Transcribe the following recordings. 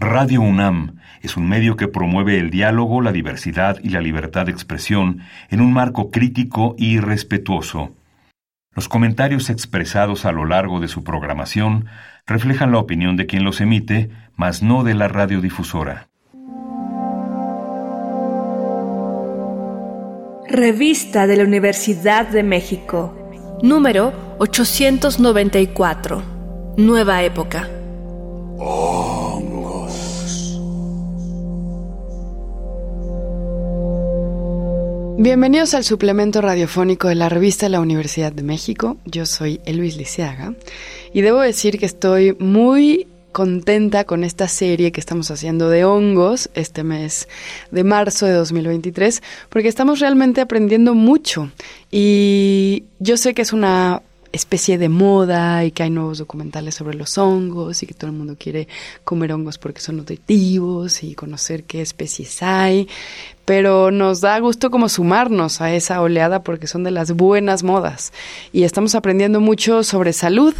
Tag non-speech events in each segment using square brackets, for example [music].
Radio UNAM es un medio que promueve el diálogo, la diversidad y la libertad de expresión en un marco crítico y respetuoso. Los comentarios expresados a lo largo de su programación reflejan la opinión de quien los emite, mas no de la radiodifusora. Revista de la Universidad de México. Número 894. Nueva época. Bienvenidos al suplemento radiofónico de la revista de la Universidad de México. Yo soy Elvis Liceaga y debo decir que estoy muy contenta con esta serie que estamos haciendo de hongos este mes de marzo de 2023 porque estamos realmente aprendiendo mucho y yo sé que es una especie de moda y que hay nuevos documentales sobre los hongos y que todo el mundo quiere comer hongos porque son nutritivos y conocer qué especies hay, pero nos da gusto como sumarnos a esa oleada porque son de las buenas modas. Y estamos aprendiendo mucho sobre salud,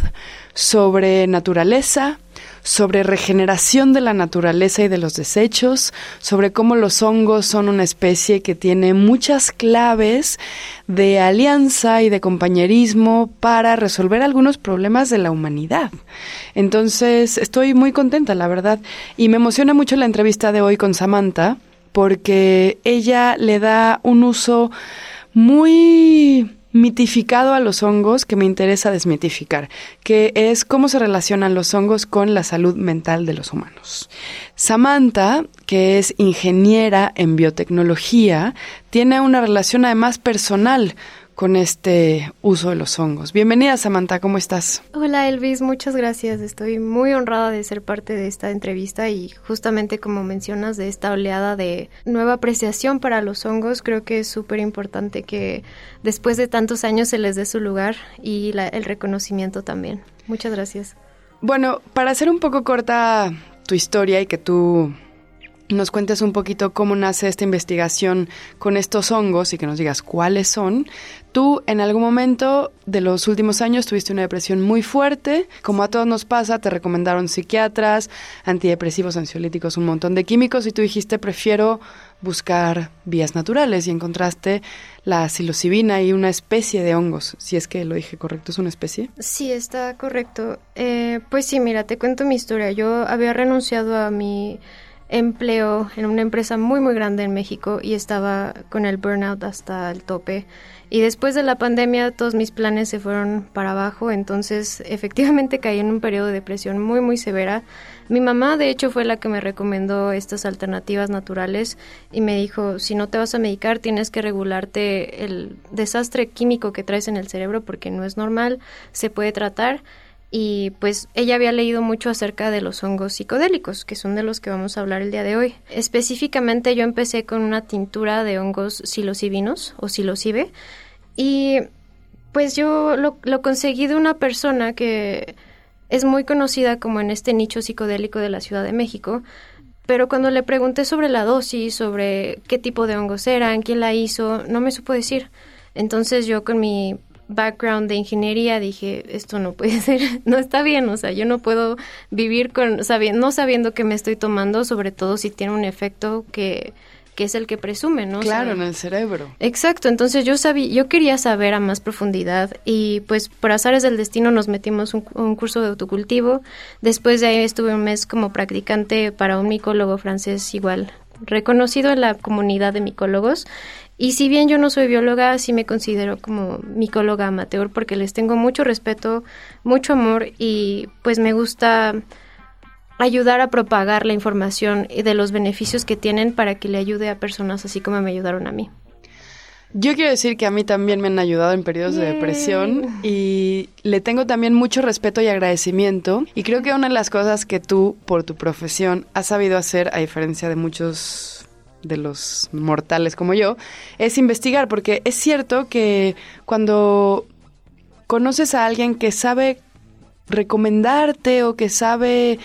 sobre naturaleza, sobre regeneración de la naturaleza y de los desechos, sobre cómo los hongos son una especie que tiene muchas claves de alianza y de compañerismo para resolver algunos problemas de la humanidad. Entonces, estoy muy contenta, la verdad, y me emociona mucho la entrevista de hoy con Samantha, porque ella le da un uso muy mitificado a los hongos que me interesa desmitificar, que es cómo se relacionan los hongos con la salud mental de los humanos. Samantha, que es ingeniera en biotecnología, tiene una relación además personal con este uso de los hongos. Bienvenida Samantha, ¿cómo estás? Hola Elvis, muchas gracias. Estoy muy honrada de ser parte de esta entrevista y justamente como mencionas de esta oleada de nueva apreciación para los hongos, creo que es súper importante que después de tantos años se les dé su lugar y el reconocimiento también. Muchas gracias. Bueno, para hacer un poco corta tu historia y que tú nos cuentes un poquito cómo nace esta investigación con estos hongos y que nos digas cuáles son. Tú en algún momento de los últimos años tuviste una depresión muy fuerte, como a todos nos pasa, te recomendaron psiquiatras, antidepresivos, ansiolíticos, un montón de químicos y tú dijiste prefiero buscar vías naturales y encontraste la psilocibina y una especie de hongos, si es que lo dije correcto, ¿es una especie? Sí, está correcto. Eh, pues sí, mira, te cuento mi historia. Yo había renunciado a mi empleo en una empresa muy muy grande en México y estaba con el burnout hasta el tope. Y después de la pandemia todos mis planes se fueron para abajo, entonces efectivamente caí en un periodo de depresión muy muy severa. Mi mamá de hecho fue la que me recomendó estas alternativas naturales y me dijo, si no te vas a medicar tienes que regularte el desastre químico que traes en el cerebro porque no es normal, se puede tratar y pues ella había leído mucho acerca de los hongos psicodélicos, que son de los que vamos a hablar el día de hoy. Específicamente yo empecé con una tintura de hongos psilocibinos o psilocibe y pues yo lo, lo conseguí de una persona que es muy conocida como en este nicho psicodélico de la Ciudad de México, pero cuando le pregunté sobre la dosis, sobre qué tipo de hongos eran, quién la hizo, no me supo decir. Entonces yo con mi background de ingeniería dije, esto no puede [laughs] ser, no está bien, o sea, yo no puedo vivir con sabiendo, no sabiendo que me estoy tomando, sobre todo si tiene un efecto que, que es el que presume, ¿no? Claro, en el cerebro. Exacto, entonces yo sabía, yo quería saber a más profundidad y pues por azares del destino nos metimos un, un curso de autocultivo. Después de ahí estuve un mes como practicante para un micólogo francés igual reconocido en la comunidad de micólogos y si bien yo no soy bióloga, sí me considero como micóloga amateur porque les tengo mucho respeto, mucho amor y pues me gusta ayudar a propagar la información de los beneficios que tienen para que le ayude a personas así como me ayudaron a mí. Yo quiero decir que a mí también me han ayudado en periodos de depresión y le tengo también mucho respeto y agradecimiento. Y creo que una de las cosas que tú, por tu profesión, has sabido hacer, a diferencia de muchos de los mortales como yo, es investigar, porque es cierto que cuando conoces a alguien que sabe recomendarte o que sabe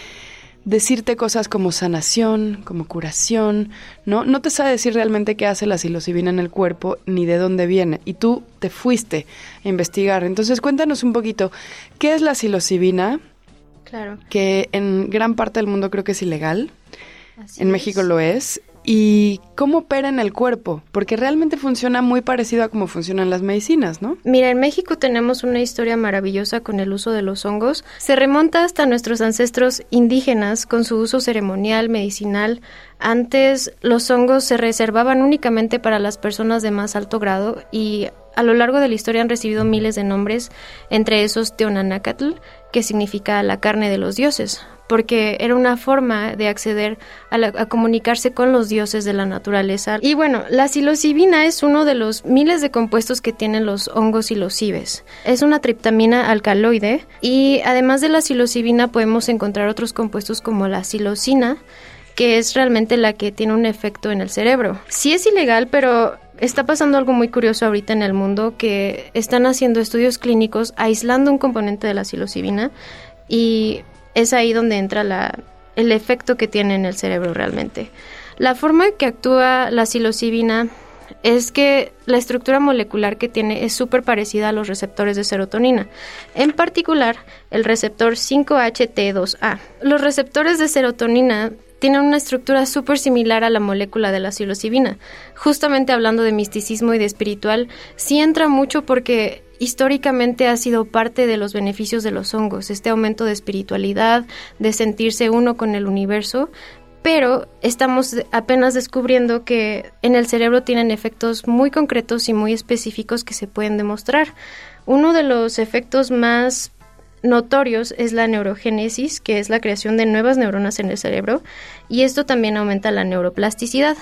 decirte cosas como sanación, como curación, ¿no? No te sabe decir realmente qué hace la psilocibina en el cuerpo ni de dónde viene. Y tú te fuiste a investigar. Entonces cuéntanos un poquito, ¿qué es la psilocibina? Claro. Que en gran parte del mundo creo que es ilegal. en México lo es. ¿Y cómo opera en el cuerpo? Porque realmente funciona muy parecido a cómo funcionan las medicinas, ¿no? Mira, en México tenemos una historia maravillosa con el uso de los hongos. Se remonta hasta nuestros ancestros indígenas con su uso ceremonial, medicinal. Antes los hongos se reservaban únicamente para las personas de más alto grado y a lo largo de la historia han recibido miles de nombres, entre esos Teonanacatl, que significa la carne de los dioses, porque era una forma de acceder a, comunicarse con los dioses de la naturaleza. Y bueno, la psilocibina es uno de los miles de compuestos que tienen los hongos psilocibes. Es una triptamina alcaloide y además de la psilocibina podemos encontrar otros compuestos como la psilocina, que es realmente la que tiene un efecto en el cerebro. Sí es ilegal, pero está pasando algo muy curioso ahorita en el mundo que están haciendo estudios clínicos aislando un componente de la psilocibina y es ahí donde entra el efecto que tiene en el cerebro realmente. La forma que actúa la psilocibina es que la estructura molecular que tiene es súper parecida a los receptores de serotonina, en particular el receptor 5HT2A. Los receptores de serotonina tienen una estructura súper similar a la molécula de la psilocibina. Justamente hablando de misticismo y de espiritual, sí entra mucho porque históricamente ha sido parte de los beneficios de los hongos, este aumento de espiritualidad, de sentirse uno con el universo, pero estamos apenas descubriendo que en el cerebro tienen efectos muy concretos y muy específicos que se pueden demostrar. Uno de los efectos más notorios es la neurogénesis, que es la creación de nuevas neuronas en el cerebro, y esto también aumenta la neuroplasticidad.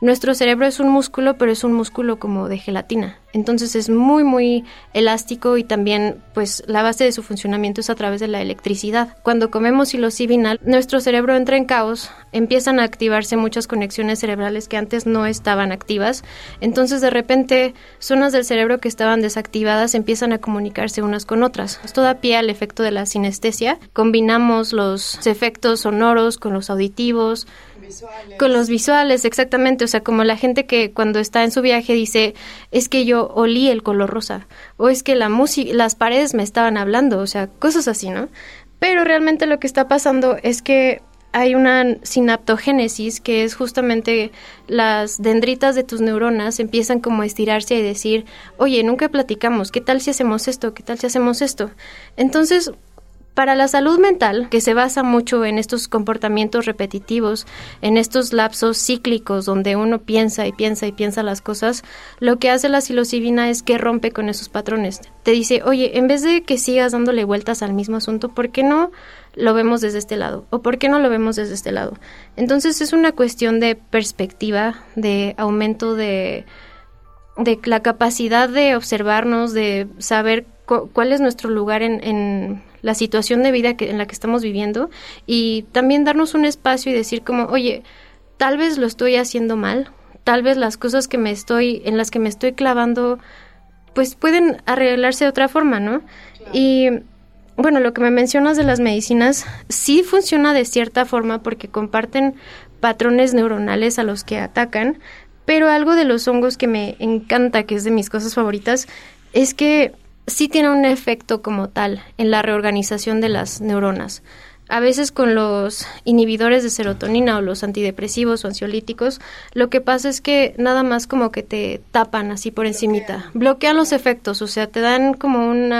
Nuestro cerebro es un músculo, pero es un músculo como de gelatina. Entonces es muy, muy elástico y también, pues, la base de su funcionamiento es a través de la electricidad. Cuando comemos psilocibinal, nuestro cerebro entra en caos, empiezan a activarse muchas conexiones cerebrales que antes no estaban activas. Entonces, de repente, zonas del cerebro que estaban desactivadas empiezan a comunicarse unas con otras. Esto da pie al efecto de la sinestesia. Combinamos los efectos sonoros con los auditivos, con los visuales, exactamente. O sea, como la gente que cuando está en su viaje dice, es que yo olí el color rosa, o es que la música, las paredes me estaban hablando, o sea, cosas así, ¿no? Pero realmente lo que está pasando es que hay una sinaptogénesis que es justamente las dendritas de tus neuronas empiezan como a estirarse y decir, oye, nunca platicamos, ¿qué tal si hacemos esto? ¿Qué tal si hacemos esto? Entonces, para la salud mental, que se basa mucho en estos comportamientos repetitivos, en estos lapsos cíclicos donde uno piensa y piensa y piensa las cosas, lo que hace la psilocibina es que rompe con esos patrones. Te dice, oye, en vez de que sigas dándole vueltas al mismo asunto, ¿por qué no lo vemos desde este lado? ¿O por qué no lo vemos desde este lado? Entonces es una cuestión de perspectiva, de aumento de, de la capacidad de observarnos, de saber cuál es nuestro lugar en la situación de vida que, en la que estamos viviendo y también darnos un espacio y decir como, oye, tal vez lo estoy haciendo mal, tal vez las cosas que me estoy, en las que me estoy clavando, pues pueden arreglarse de otra forma, ¿no? Y bueno, lo que me mencionas de las medicinas sí funciona de cierta forma porque comparten patrones neuronales a los que atacan, pero algo de los hongos que me encanta, que es de mis cosas favoritas, es que sí tiene un efecto como tal en la reorganización de las neuronas. A veces con los inhibidores de serotonina o los antidepresivos o ansiolíticos, lo que pasa es que nada más como que te tapan así por encimita, bloquean los efectos, o sea, te dan como un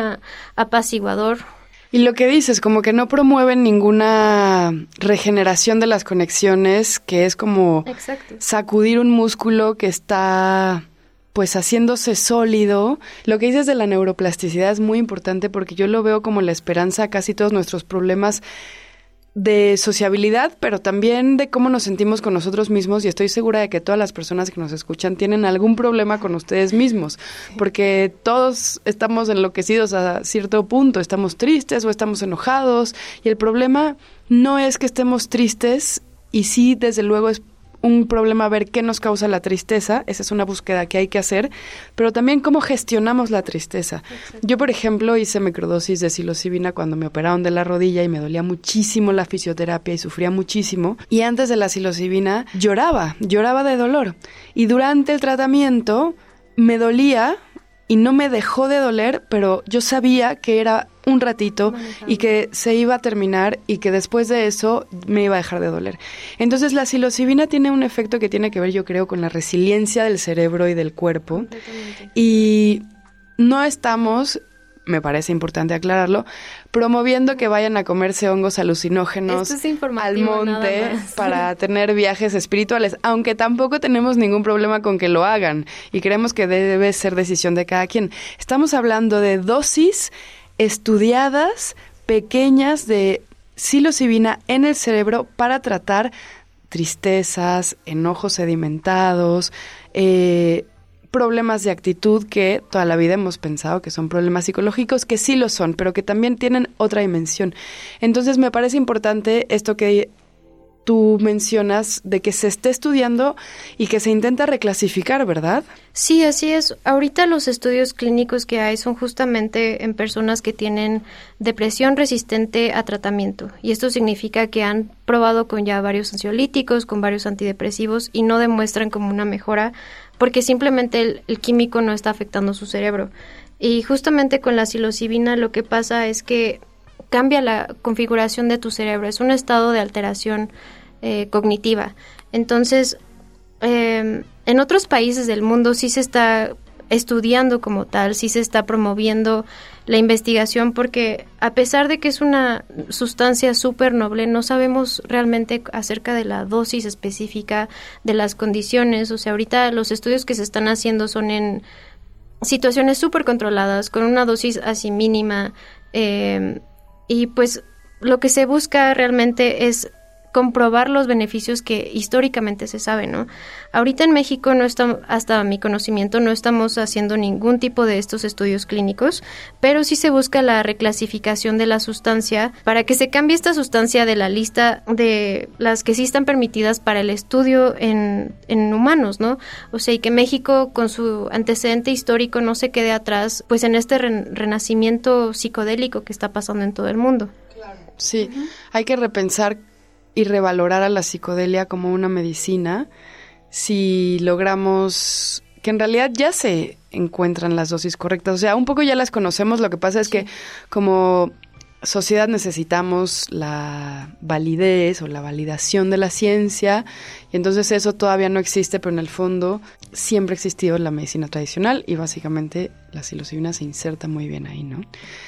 apaciguador. Y lo que dices, como que no promueven ninguna regeneración de las conexiones, que es como sacudir un músculo que está pues haciéndose sólido. Lo que dices de la neuroplasticidad es muy importante porque yo lo veo como la esperanza a casi todos nuestros problemas de sociabilidad, pero también de cómo nos sentimos con nosotros mismos y estoy segura de que todas las personas que nos escuchan tienen algún problema con ustedes mismos, porque todos estamos enloquecidos a cierto punto, estamos tristes o estamos enojados y el problema no es que estemos tristes y sí, desde luego es un problema ver qué nos causa la tristeza, esa es una búsqueda que hay que hacer, pero también cómo gestionamos la tristeza. Yo, por ejemplo, hice microdosis de psilocibina cuando me operaron de la rodilla y me dolía muchísimo la fisioterapia y sufría muchísimo. Y antes de la psilocibina lloraba, lloraba de dolor. Y durante el tratamiento me dolía y no me dejó de doler, pero yo sabía que era un ratito y que se iba a terminar y que después de eso me iba a dejar de doler. Entonces la psilocibina tiene un efecto que tiene que ver, yo creo, con la resiliencia del cerebro y del cuerpo. Y no estamos me parece importante aclararlo, promoviendo que vayan a comerse hongos alucinógenos al monte para [laughs] tener viajes espirituales, aunque tampoco tenemos ningún problema con que lo hagan y creemos que debe ser decisión de cada quien. Estamos hablando de dosis estudiadas, pequeñas de psilocibina en el cerebro para tratar tristezas, enojos sedimentados, eh, problemas de actitud que toda la vida hemos pensado que son problemas psicológicos, que sí lo son, pero que también tienen otra dimensión. Entonces me parece importante esto que tú mencionas de que se esté estudiando y que se intenta reclasificar, ¿verdad? Sí, así es. Ahorita los estudios clínicos que hay son justamente en personas que tienen depresión resistente a tratamiento. Y esto significa que han probado con ya varios ansiolíticos, con varios antidepresivos y no demuestran como una mejora porque simplemente el, químico no está afectando su cerebro. Y justamente con la psilocibina lo que pasa es que cambia la configuración de tu cerebro, es un estado de alteración eh, cognitiva. Entonces, em, en otros países del mundo sí se está estudiando como tal, sí se está promoviendo la investigación porque a pesar de que es una sustancia súper noble, no sabemos realmente acerca de la dosis específica, de las condiciones. O sea, ahorita los estudios que se están haciendo son en situaciones súper controladas, con una dosis así mínima. Eh, y pues lo que se busca realmente es comprobar los beneficios que históricamente se sabe, ¿no? Ahorita en México no estamos, hasta mi conocimiento, no estamos haciendo ningún tipo de estos estudios clínicos, pero sí se busca la reclasificación de la sustancia para que se cambie esta sustancia de la lista de las que sí están permitidas para el estudio en, en humanos, ¿no? O sea, y que México con su antecedente histórico no se quede atrás, pues en este renacimiento psicodélico que está pasando en todo el mundo. Sí, hay que repensar y revalorar a la psicodelia como una medicina si logramos que en realidad ya se encuentran las dosis correctas. O sea, un poco ya las conocemos, lo que pasa es que como sociedad necesitamos la validez o la validación de la ciencia y entonces eso todavía no existe, pero en el fondo siempre ha existido la medicina tradicional y básicamente la psilocibina se inserta muy bien ahí, ¿no?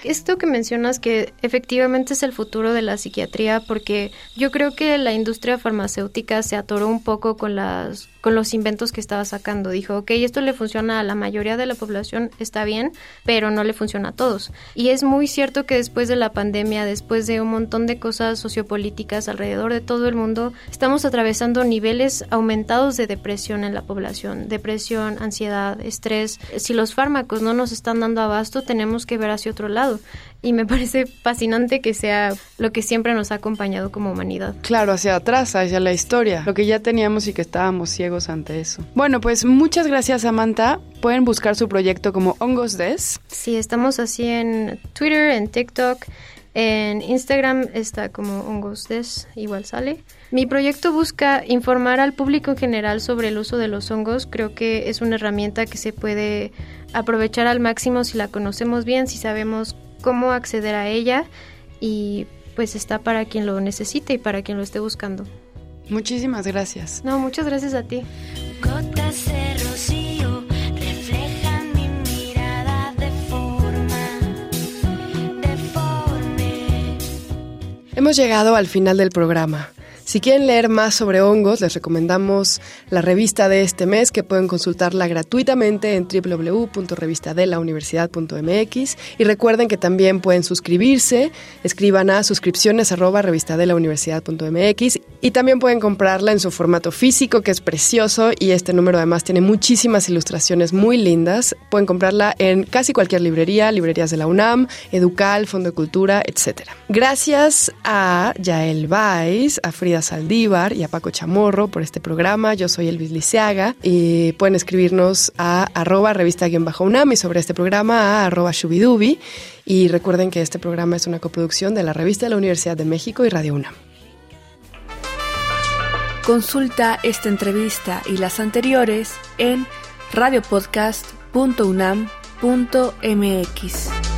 Esto que mencionas que efectivamente es el futuro de la psiquiatría porque yo creo que la industria farmacéutica se atoró un poco con las con los inventos que estaba sacando. Dijo, ok, esto le funciona a la mayoría de la población, está bien, pero no le funciona a todos. Y es muy cierto que después de la pandemia, después de un montón de cosas sociopolíticas alrededor de todo el mundo, estamos atravesando niveles aumentados de depresión en la población. Depresión, ansiedad, estrés. Si los fármacos no nos están dando abasto, tenemos que ver hacia otro lado. Y me [laughs] parece fascinante que sea lo que siempre nos ha acompañado como humanidad. Claro, hacia atrás, hacia la historia, lo que ya teníamos y que estábamos ciegos ante eso. Bueno, pues muchas gracias Samantha. Pueden buscar su proyecto como Hongos Des. Sí, estamos así en Twitter, en TikTok, en Instagram está como Hongos Des, igual sale. Mi proyecto busca informar al público en general sobre el uso de los hongos. Creo que es una herramienta que se puede aprovechar al máximo si la conocemos bien, si sabemos cómo acceder a ella y pues está para quien lo necesite y para quien lo esté buscando. Muchísimas gracias. No, muchas gracias a ti. Hemos llegado al final del programa. Si quieren leer más sobre hongos, les recomendamos la revista de este mes que pueden consultarla gratuitamente en www.revistadelauniversidad.mx y recuerden que también pueden suscribirse, escriban a suscripciones arroba revistadelauniversidad.mx y también pueden comprarla en su formato físico que es precioso y este número además tiene muchísimas ilustraciones muy lindas. Pueden comprarla en casi cualquier librería, librerías de la UNAM, Educal, Fondo de Cultura, etc. Gracias a Yael Weiss, a Frida Saldívar y a Paco Chamorro por este programa. Yo soy Elvis Liceaga y pueden escribirnos a arroba revista-unam y sobre este programa a arroba shubidubi. Y recuerden que este programa es una coproducción de la revista de la Universidad de México y Radio UNAM. Consulta esta entrevista y las anteriores en radiopodcast.unam.mx.